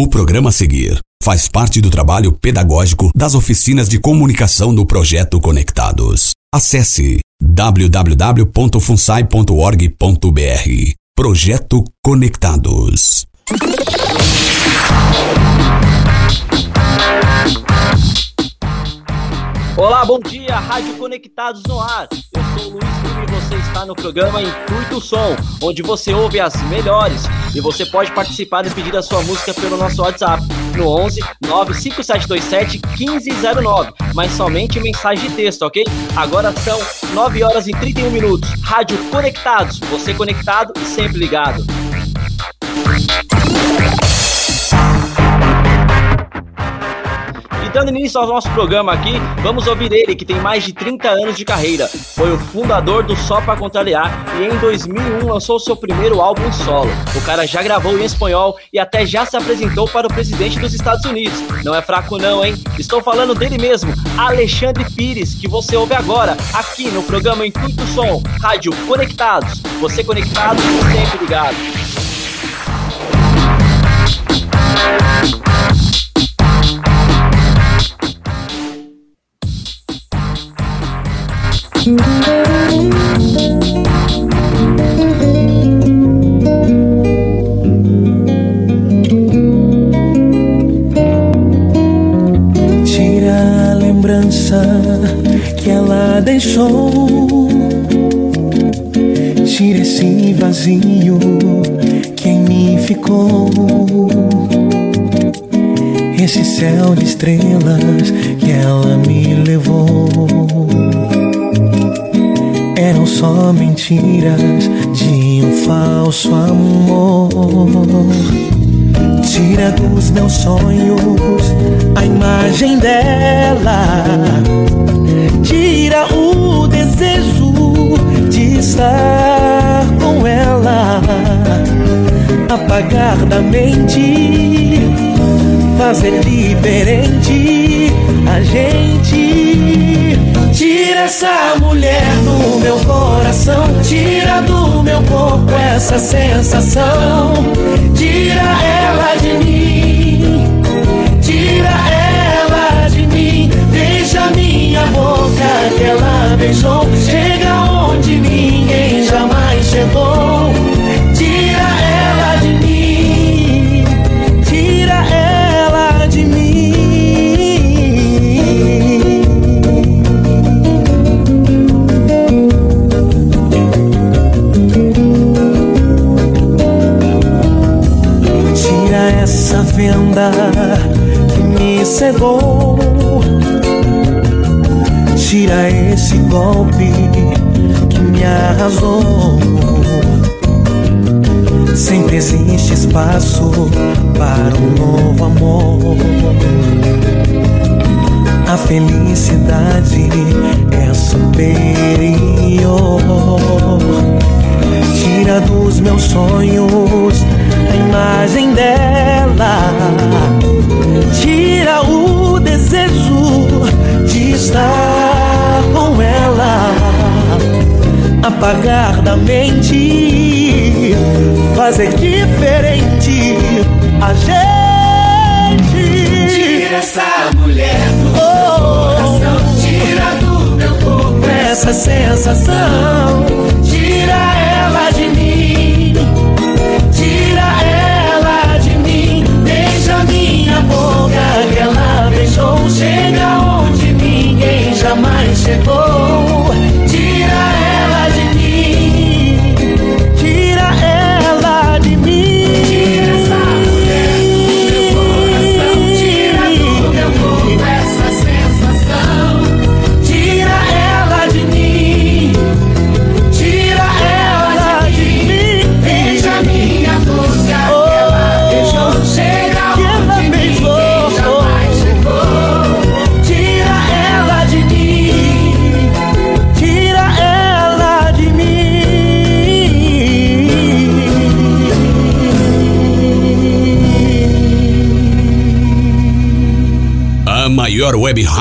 O programa a seguir faz parte do trabalho pedagógico das oficinas de comunicação do projeto Conectados. Acesse www.funsai.org.br. Projeto Conectados. Olá, bom dia, Rádio Conectados no ar. Eu sou o Luiz e você está no programa Intuito Som, onde você ouve as melhores e você pode participar e pedir a sua música pelo nosso WhatsApp no 11 95727 1509, mas somente mensagem de texto, ok? Agora são 9 horas e 31 minutos. Rádio Conectados, você conectado e sempre ligado. E dando início ao nosso programa aqui, vamos ouvir ele, que tem mais de 30 anos de carreira. Foi o fundador do Só Pra Contrariar e em 2001 lançou seu primeiro álbum solo. O cara já gravou em espanhol e até já se apresentou para o presidente dos Estados Unidos. Não é fraco não, hein? Estou falando dele mesmo, Alexandre Pires, que você ouve agora, aqui no programa Intuito Som, Rádio Conectados. Você conectado, sempre ligado. Que ela deixou. Tira esse vazio que em mim ficou. Esse céu de estrelas que ela me levou eram só mentiras de um falso amor. Tira dos meus sonhos a imagem dela. Tira o desejo de estar com ela. Apagar da mente, fazer diferente a gente. Essa mulher do meu coração, tira do meu corpo essa sensação, tira ela de mim, tira ela fazer diferente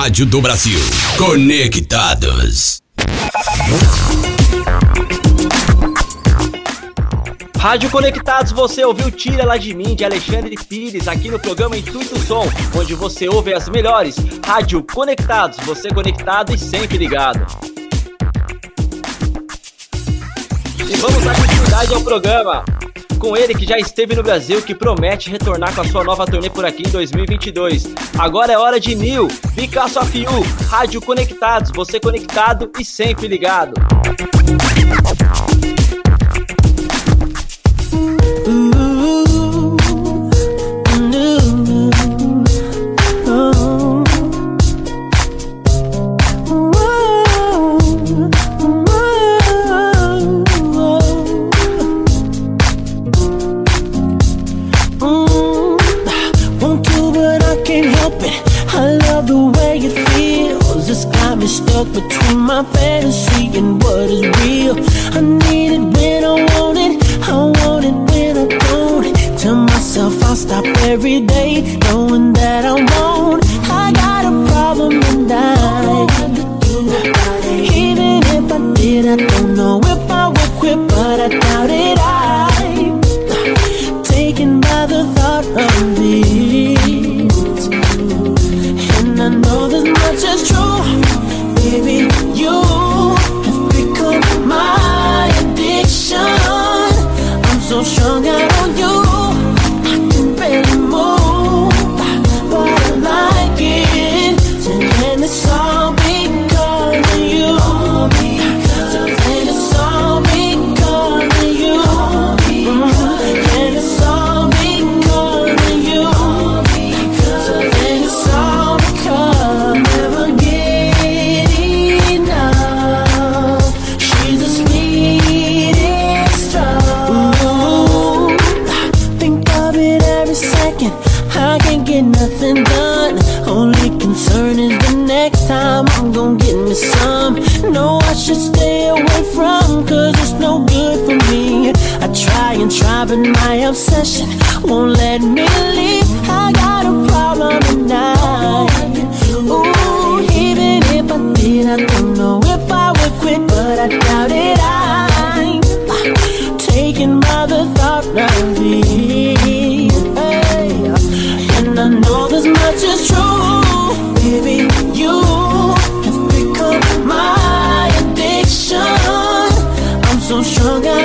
rádio do Brasil. Conectados. Rádio Conectados, você ouviu Tira Lá de Mim, de Alexandre Pires, aqui no programa Intuito Som, onde você ouve as melhores. Rádio Conectados, você conectado e sempre ligado. E vamos dar continuidade ao programa. Com ele que já esteve no Brasil, que promete retornar com a sua nova turnê por aqui em 2022. Agora é hora de New, Picasso You, Rádio Conectados, você conectado e sempre ligado.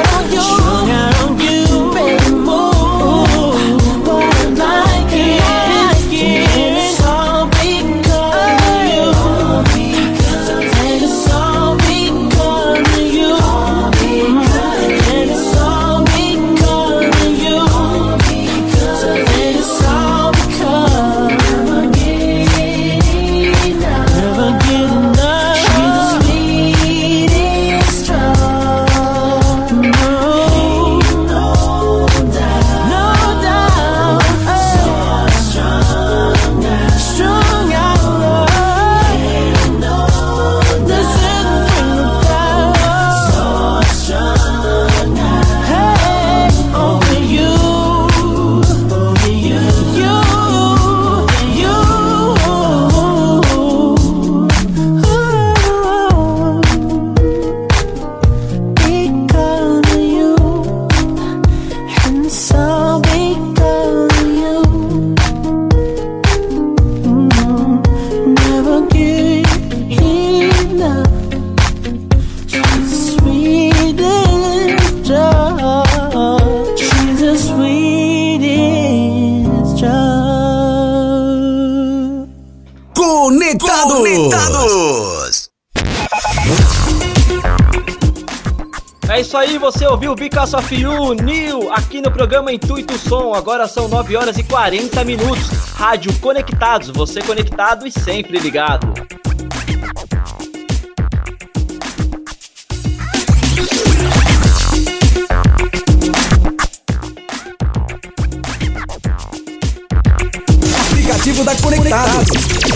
On you, você ouviu Picasso of You, New, aqui no programa Intuito Som. Agora são 9 horas e 40 minutos. Rádio Conectados, você conectado e sempre ligado. Aplicativo da Conectados.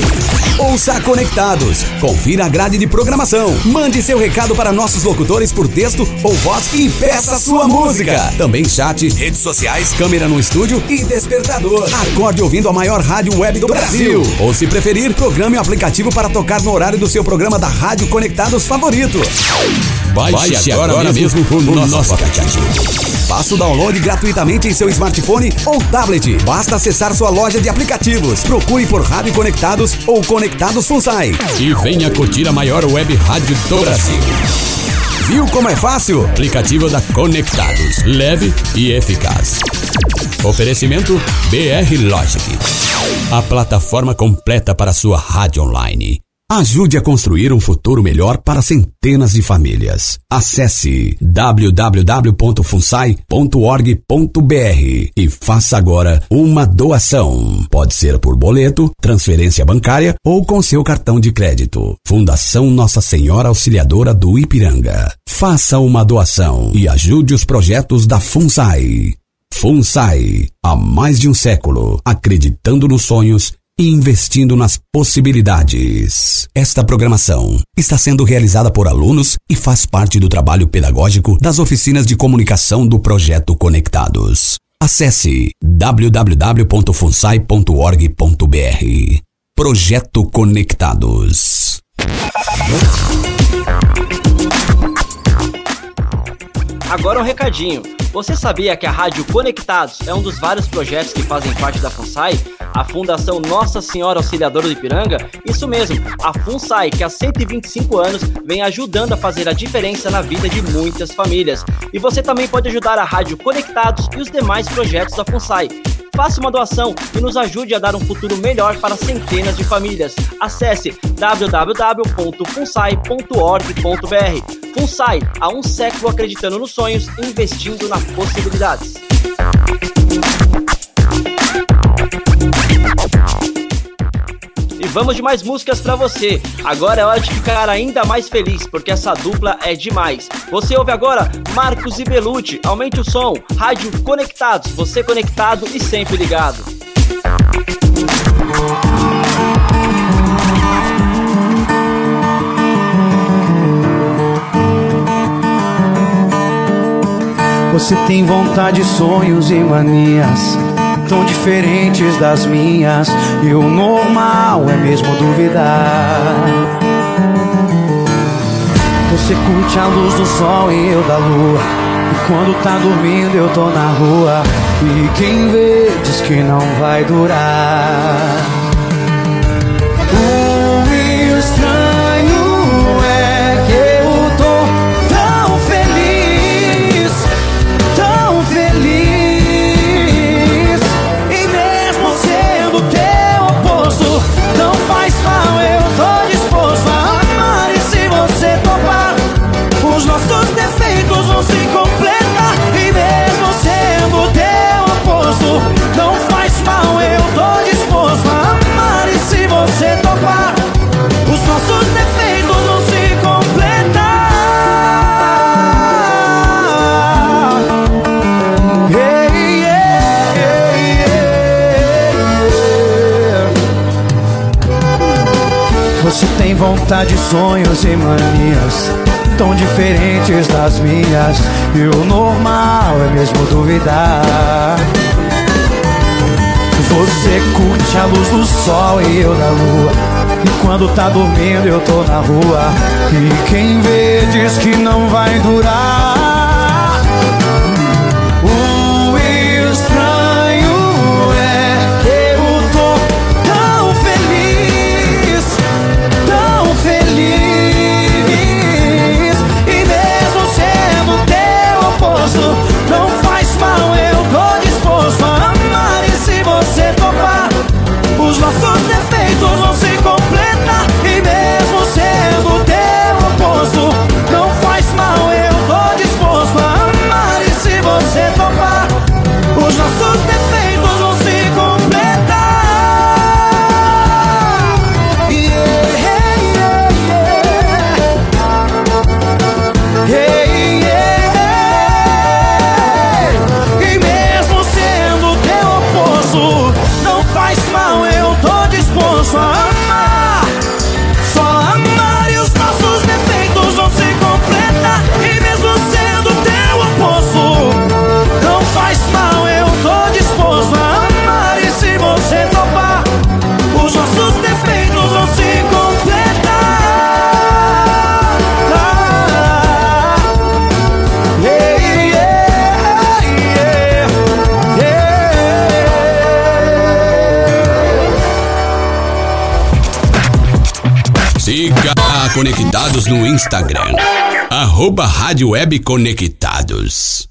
Ouça Conectados. Confira a grade de programação. Mande seu recado para nossos locutores por texto ou voz e peça sua música. Também chat, redes sociais, câmera no estúdio e despertador. Acorde ouvindo a maior rádio web do Brasil. Ou se preferir, programe o aplicativo para tocar no horário do seu programa da Rádio Conectados favorito. Baixe, agora, mesmo o nosso aplicativo. Faça o download gratuitamente em seu smartphone ou tablet. Basta acessar sua loja de aplicativos. Procure por Rádio Conectados ou Conectados FUNSAI. E venha curtir a maior web rádio do Brasil. Viu como é fácil? Aplicativo da Conectados. Leve e eficaz. Oferecimento BR Logic. A plataforma completa para sua rádio online. Ajude a construir um futuro melhor para centenas de famílias. Acesse www.funsai.org.br e faça agora uma doação. Pode ser por boleto, transferência bancária ou com seu cartão de crédito. Fundação Nossa Senhora Auxiliadora do Ipiranga. Faça uma doação e ajude os projetos da FUNSAI. FUNSAI, há mais de um século, acreditando nos sonhos investindo nas possibilidades. Esta programação está sendo realizada por alunos e faz parte do trabalho pedagógico das oficinas de comunicação do projeto Conectados. Acesse www.funsai.org.br. Projeto Conectados. Agora um recadinho. Você sabia que a Rádio Conectados é um dos vários projetos que fazem parte da FUNSAI, a Fundação Nossa Senhora Auxiliadora do Ipiranga? Isso mesmo, a FUNSAI, que há 125 anos vem ajudando a fazer a diferença na vida de muitas famílias. E você também pode ajudar a Rádio Conectados e os demais projetos da FUNSAI. Faça uma doação e nos ajude a dar um futuro melhor para centenas de famílias. Acesse www.funsai.org.br. FUNSAI, há um século acreditando nos sonhos investindo nas possibilidades. E vamos de mais músicas para você. Agora é hora de ficar ainda mais feliz, porque essa dupla é demais. Você ouve agora Marcos e Belucci. Aumente o som. Rádio Conectados. Você conectado e sempre ligado. Você tem vontade, sonhos e manias tão diferentes das minhas. E o normal é mesmo duvidar. Você curte a luz do sol e eu da lua. E quando tá dormindo eu tô na rua. E quem vê diz que não vai durar. Sonhos e manias tão diferentes das minhas. E o normal é mesmo duvidar. Você curte a luz do sol e eu da lua. E quando tá dormindo eu tô na rua. E quem vê diz que não vai durar. Instagram. Arroba Rádio Web Conectados.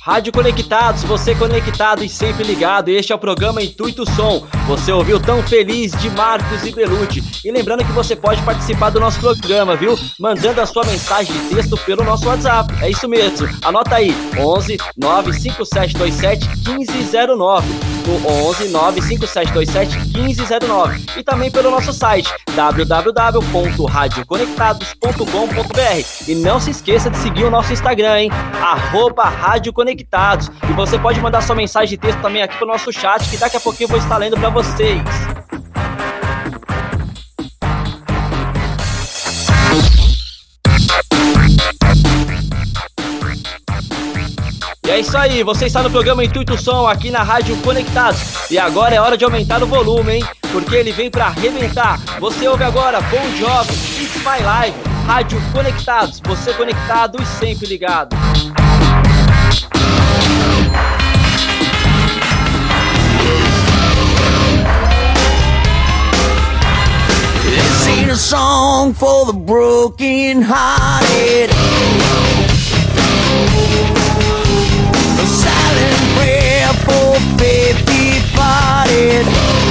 Rádio Conectados, você conectado e sempre ligado. Este é o programa Intuito Som. Você ouviu tão feliz de Marcos e Belucci. E lembrando que você pode participar do nosso programa, viu? Mandando a sua mensagem de texto pelo nosso WhatsApp. É isso mesmo. Anota aí: 11 95727 1509. No 11 95727 1509. E também pelo nosso site www.radioconectados.com.br. E não se esqueça de seguir o nosso Instagram, hein? Rádio Conectados. E você pode mandar sua mensagem de texto também aqui pro nosso chat, que daqui a pouquinho eu vou estar lendo para vocês. E é isso aí, você está no programa Intuito Som aqui na Rádio Conectados. E agora é hora de aumentar o volume, hein? Porque ele vem para arrebentar. Você ouve agora Bom Job, It's My Live, Rádio Conectados. Você conectado e sempre ligado. This ain't a song for the broken hearted. hope if he fought it.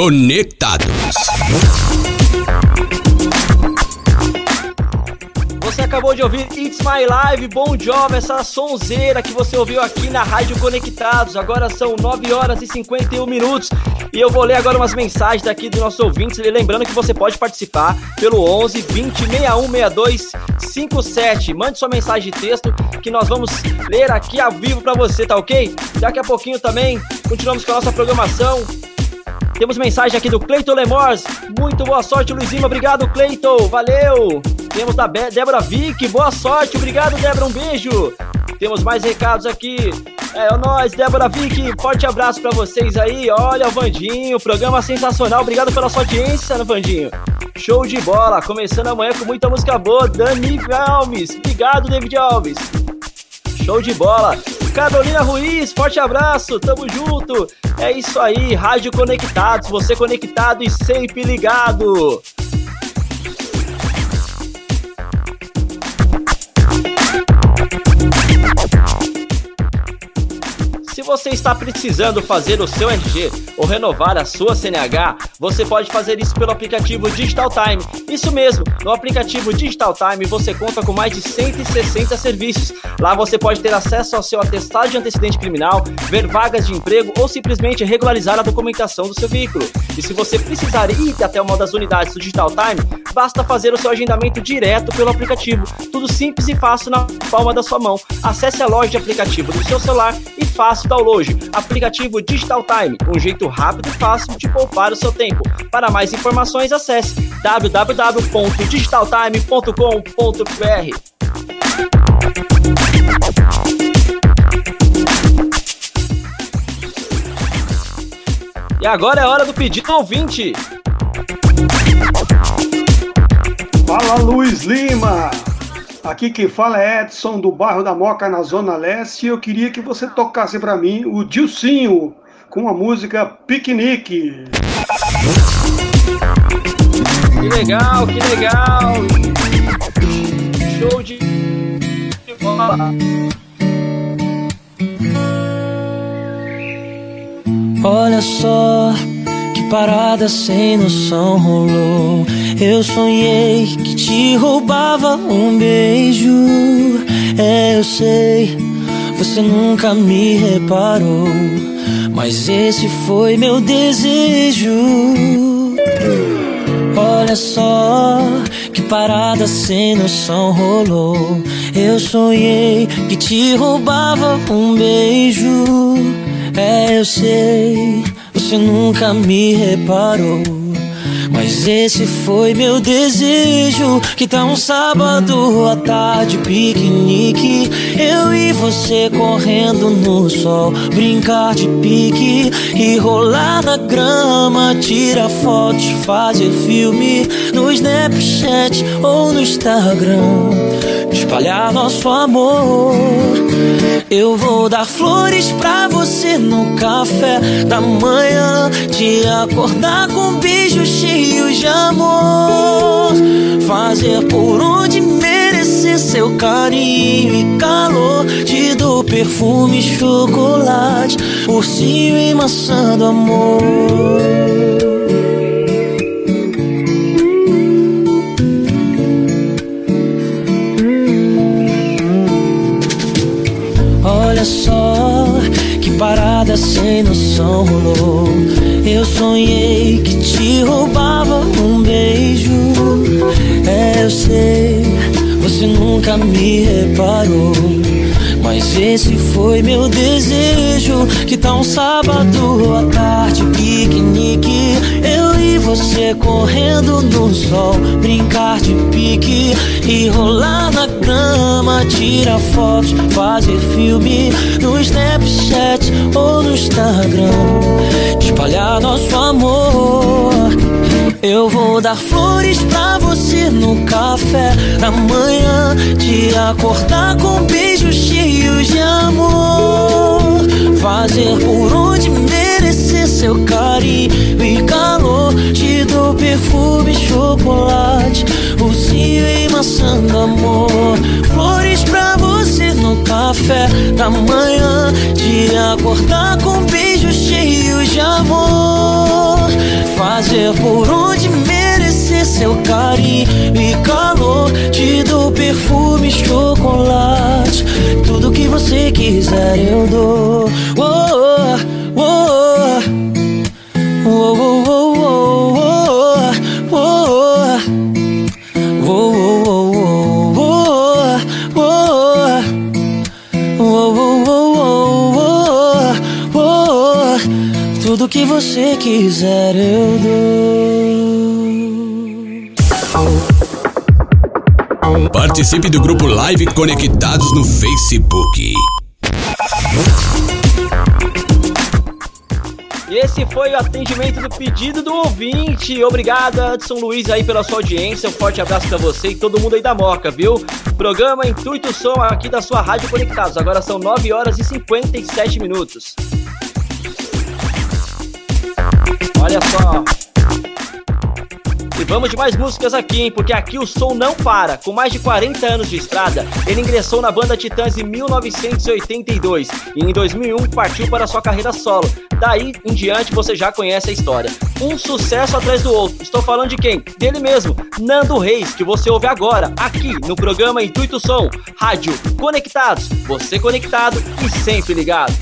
Conectados. Você acabou de ouvir It's My Live, Bom Job, essa sonzeira que você ouviu aqui na Rádio Conectados. Agora são 9 horas e 51 minutos e eu vou ler agora umas mensagens daqui dos nossos ouvintes. Lembrando que você pode participar pelo 11 20 61 62 57. Mande sua mensagem de texto que nós vamos ler aqui ao vivo para você, tá ok? Daqui a pouquinho também continuamos com a nossa programação. Temos mensagem aqui do Cleiton Lemors. Muito boa sorte, Luizinho. Obrigado, Cleiton. Valeu. Temos da Be Débora Vick. Boa sorte. Obrigado, Débora. Um beijo. Temos mais recados aqui. É, é nós, Débora Vick. Forte abraço para vocês aí. Olha, o Vandinho. Programa sensacional. Obrigado pela sua audiência, né, Vandinho. Show de bola. Começando amanhã com muita música boa. Dani Alves. Obrigado, David Alves. Show de bola. Carolina Ruiz, forte abraço, tamo junto. É isso aí, Rádio Conectados, você conectado e sempre ligado. Você está precisando fazer o seu RG ou renovar a sua CNH, você pode fazer isso pelo aplicativo Digital Time. Isso mesmo, no aplicativo Digital Time você conta com mais de 160 serviços. Lá você pode ter acesso ao seu atestado de antecedente criminal, ver vagas de emprego ou simplesmente regularizar a documentação do seu veículo. E se você precisar ir até uma das unidades do Digital Time, basta fazer o seu agendamento direto pelo aplicativo. Tudo simples e fácil na palma da sua mão. Acesse a loja de aplicativo do seu celular e faça Aplicativo Digital Time, um jeito rápido e fácil de poupar o seu tempo. Para mais informações, acesse www.digitaltime.com.br. E agora é hora do pedido ouvinte. Fala Luiz Lima! Aqui quem fala é Edson do bairro da Moca, na Zona Leste, e eu queria que você tocasse para mim o Dilcinho com a música Piquenique. Que legal, que legal! Show de bola! Olha só que parada sem noção rolou. Eu sonhei que te roubava um beijo. É, eu sei, você nunca me reparou. Mas esse foi meu desejo. Olha só que parada sem noção rolou. Eu sonhei que te roubava um beijo. É, eu sei, você nunca me reparou. Mas esse foi meu desejo. Que tá um sábado à tarde, piquenique. Eu e você correndo no sol. Brincar de pique e rolar na grama. Tirar fotos, fazer filme no Snapchat ou no Instagram. Espalhar nosso amor. Eu vou dar flores pra você no café da manhã. Te acordar com beijos cheios de amor. Fazer por onde merecer seu carinho e calor. Te dou perfume, chocolate, ursinho e maçã do amor. Parada sem noção rolou. Eu sonhei que te roubava um beijo. É, eu sei, você nunca me reparou. Mas esse foi meu desejo. Que tá um sábado à tarde, piquenique. Eu você correndo no sol. Brincar de pique e rolar na grama. Tirar fotos, fazer filme no Snapchat ou no Instagram. Espalhar nosso amor. Eu vou dar flores pra você no café da manhã. Te acordar com beijos cheios de amor. Fazer por onde merecer seu carinho e calor. Te dou perfume, chocolate, ursinho e maçã do amor. Flores pra você no café da manhã. Te acordar com beijos cheios de amor. Fazer por onde merecer seu carinho e calor. Te dou perfume chocolate. Tudo que você quiser eu dou. Oh, quiser eu dou. Participe do grupo Live Conectados no Facebook. E esse foi o atendimento do pedido do ouvinte. Obrigado, Edson Luiz, aí pela sua audiência. Um forte abraço pra você e todo mundo aí da Moca, viu? Programa Intuito Som aqui da sua Rádio Conectados. Agora são 9 horas e 57 minutos. Olha só. E vamos de mais músicas aqui, hein? Porque aqui o som não para. Com mais de 40 anos de estrada, ele ingressou na banda Titãs em 1982 e em 2001 partiu para sua carreira solo. Daí em diante você já conhece a história. Um sucesso atrás do outro. Estou falando de quem? Dele mesmo, Nando Reis, que você ouve agora, aqui no programa Intuito Som, Rádio Conectados. Você conectado e sempre ligado.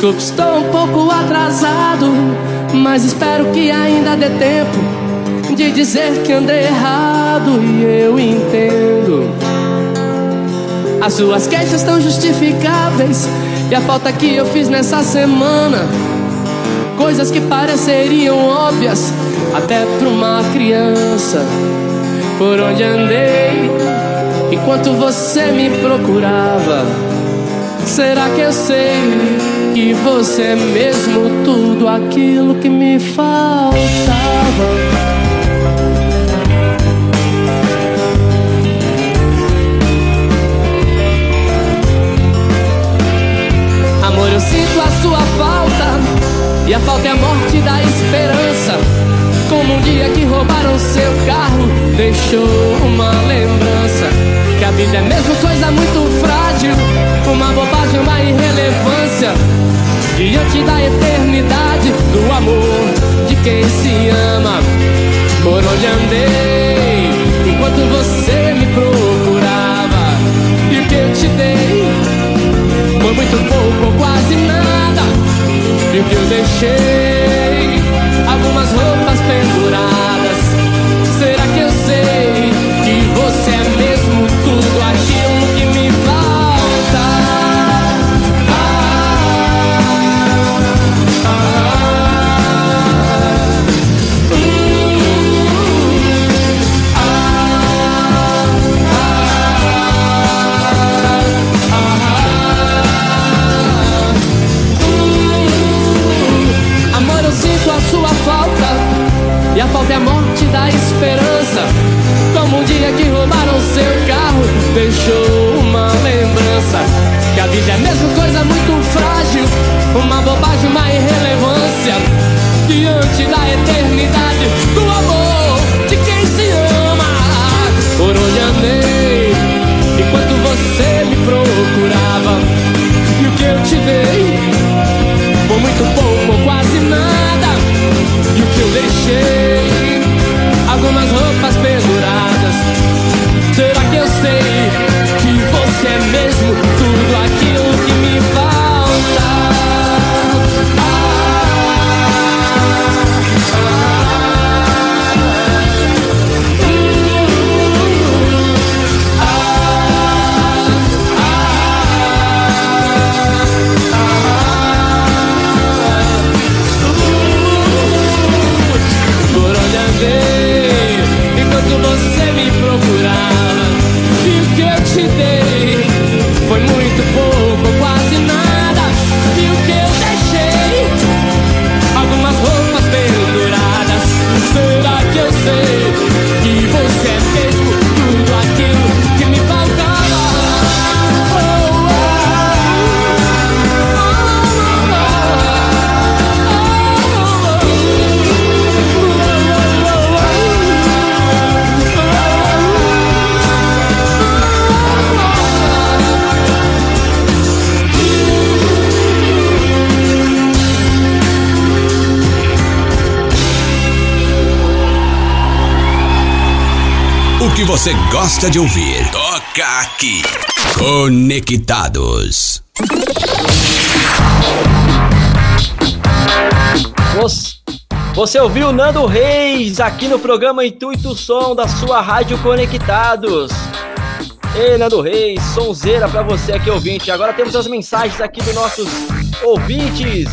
Desculpe, estou um pouco atrasado, mas espero que ainda dê tempo de dizer que andei errado e eu entendo. As suas queixas estão justificáveis e a falta que eu fiz nessa semana, coisas que pareceriam óbvias até para uma criança. Por onde andei enquanto você me procurava? Será que eu sei que você é mesmo tudo aquilo que me faltava? Amor, eu sinto a sua falta e a falta é a morte da esperança. Como um dia que roubaram seu carro, deixou uma lembrança. Que a vida é mesmo coisa muito frágil, uma bobagem, uma irrelevância. Diante da eternidade do amor de quem se ama. Por onde andei, enquanto você me procurava. E o que eu te dei foi muito pouco ou quase nada. E o que eu deixei, algumas roupas você gosta de ouvir. Toca aqui. Conectados. Você, ouviu Nando Reis aqui no programa Intuito Som da sua Rádio Conectados. Ei, Nando Reis, sonzeira pra você aqui ouvinte. Agora temos as mensagens aqui dos nossos ouvintes.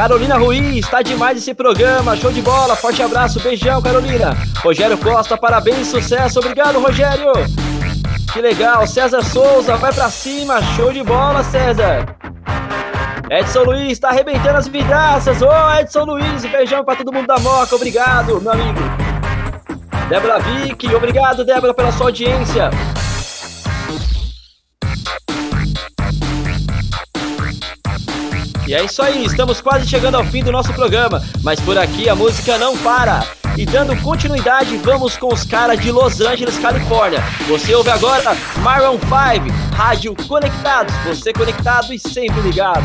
Carolina Ruiz, tá demais esse programa, show de bola, forte abraço, beijão, Carolina. Rogério Costa, parabéns, sucesso, obrigado, Rogério. Que legal, César Souza, vai pra cima, show de bola, César. Edson Luiz, tá arrebentando as vidraças, ô oh, Edson Luiz, beijão pra todo mundo da Moca, obrigado, meu amigo. Débora Vick, obrigado, Débora, pela sua audiência. E é isso aí, estamos quase chegando ao fim do nosso programa, mas por aqui a música não para. E dando continuidade, vamos com os caras de Los Angeles, Califórnia. Você ouve agora Maroon 5, Rádio Conectados, você conectado e sempre ligado.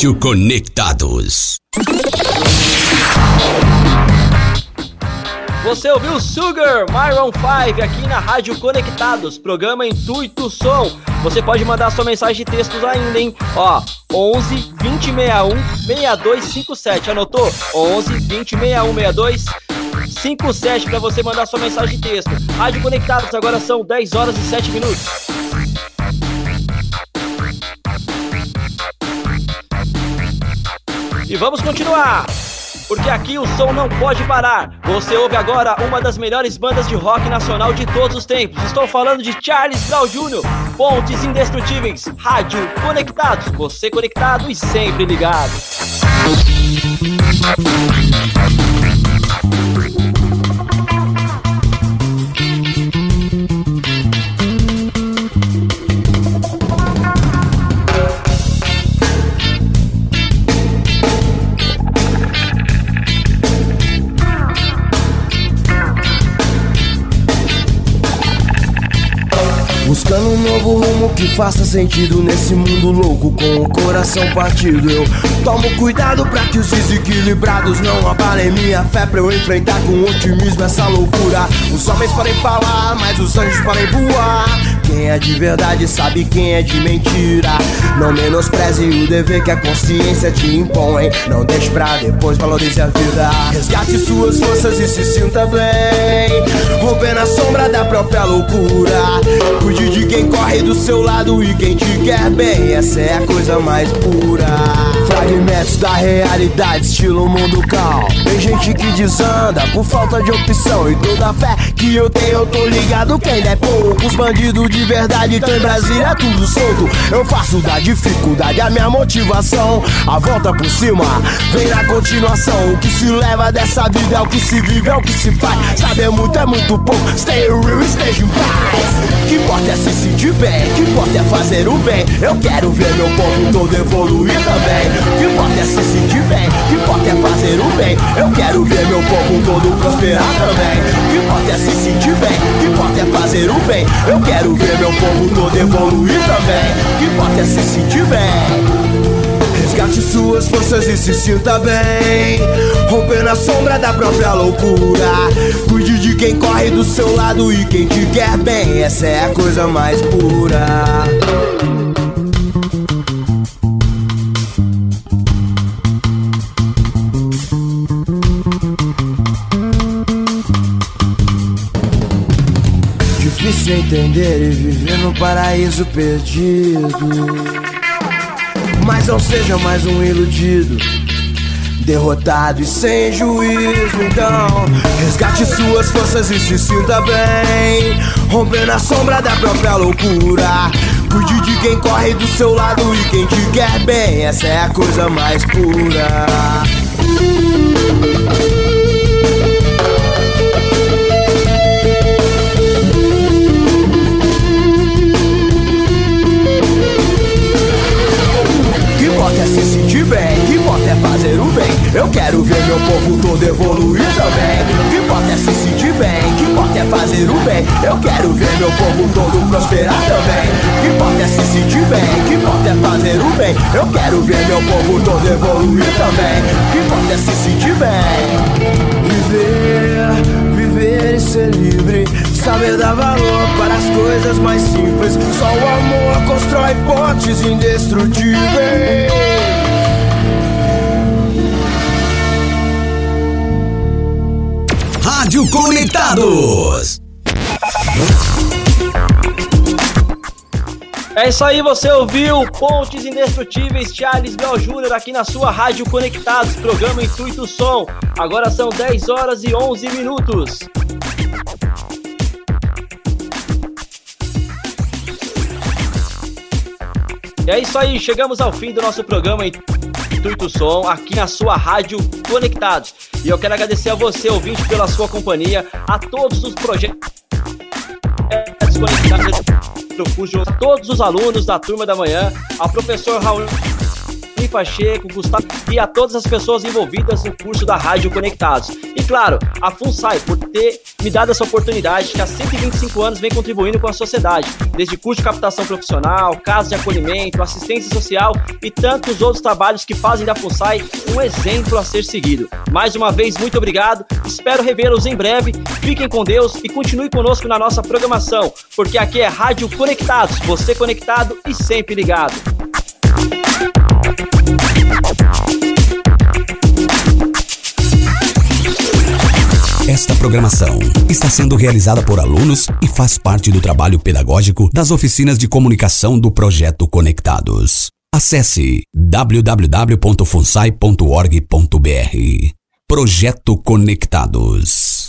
Rádio Conectados. Você ouviu Sugar, Myron 5 aqui na Rádio Conectados, programa Intuito Som. Você pode mandar sua mensagem de textos ainda, hein? Ó, 11 2061 6257. Anotou? 11 2061 62 57 para você mandar sua mensagem de texto. Rádio Conectados, agora são 10 horas e 7 minutos. E vamos continuar! Porque aqui o som não pode parar. Você ouve agora uma das melhores bandas de rock nacional de todos os tempos. Estou falando de Charles Brown Jr., Pontes Indestrutíveis, Rádio Conectados. Você conectado e sempre ligado. Que faça sentido nesse mundo louco com o coração partido. Eu tomo cuidado pra que os desequilibrados não abalem minha fé pra eu enfrentar com otimismo essa loucura. Os homens podem falar, mas os anjos podem voar. Quem é de verdade sabe quem é de mentira. Não menospreze o dever que a consciência te impõe. Não deixe pra depois, valorize a vida. Resgate suas forças e se sinta bem. Romper na sombra da própria loucura. Cuide de quem corre do seu lado e quem te quer bem. Essa é a coisa mais pura. Da realidade, estilo mundo cal. Tem gente que desanda por falta de opção. E toda fé que eu tenho, eu tô ligado que ainda é pouco. Os bandidos de verdade estão em Brasília, tudo solto. Eu faço da dificuldade a minha motivação. A volta por cima vem na continuação. O que se leva dessa vida é o que se vive, é o que se faz. Saber muito é muito pouco. Stay real, esteja em paz. Que importa é se sentir bem, que importa é fazer o bem. Eu quero ver meu povo todo evoluir também. Que importa é se sentir bem, que importa é fazer o bem. Eu quero ver meu povo todo prosperar também. Que importa é se sentir bem, que importa é fazer o bem. Eu quero ver meu povo todo evoluir também. Que importa é se sentir bem. Resgate suas forças e se sinta bem. Romper na sombra da própria loucura. Cuide de quem corre do seu lado e quem te quer bem. Essa é a coisa mais pura. Difícil entender e viver no paraíso perdido. Mas não seja mais um iludido. Derrotado e sem juízo, então resgate suas forças e se sinta bem. Romper na sombra da própria loucura. Cuide de quem corre do seu lado e quem te quer bem. Essa é a coisa mais pura. Eu quero ver meu povo todo evoluir também. Que importa é se sentir bem, que importa é fazer o bem. Eu quero ver meu povo todo prosperar também. Que importa é se sentir bem, que importa é fazer o bem. Eu quero ver meu povo todo evoluir também. Que importa é se sentir bem. Viver, viver e ser livre. Saber dar valor para as coisas mais simples. Só o amor constrói pontes indestrutíveis. Rádio Conectados. É isso aí, você ouviu Pontes Indestrutíveis Charles Bell Jr. aqui na sua Rádio Conectados, programa Intuito Som. Agora são 10 horas e 11 minutos. E é isso aí, chegamos ao fim do nosso programa Intuito Som, aqui na sua Rádio Conectados. E eu quero agradecer a você, ouvinte, pela sua companhia, a todos os projetos conectados a todos os alunos da turma da manhã, ao professor Raul Yasmin Pacheco, Gustavo e a todas as pessoas envolvidas no curso da Rádio Conectados. E claro, a FUNSAI por ter me dado essa oportunidade que há 125 anos vem contribuindo com a sociedade, desde curso de captação profissional, casos de acolhimento, assistência social e tantos outros trabalhos que fazem da FUNSAI um exemplo a ser seguido. Mais uma vez, muito obrigado, espero revê-los em breve, fiquem com Deus e continue conosco na nossa programação, porque aqui é Rádio Conectados, você conectado e sempre ligado. Esta programação está sendo realizada por alunos e faz parte do trabalho pedagógico das oficinas de comunicação do projeto Conectados. Acesse www.funsai.org.br. Projeto Conectados.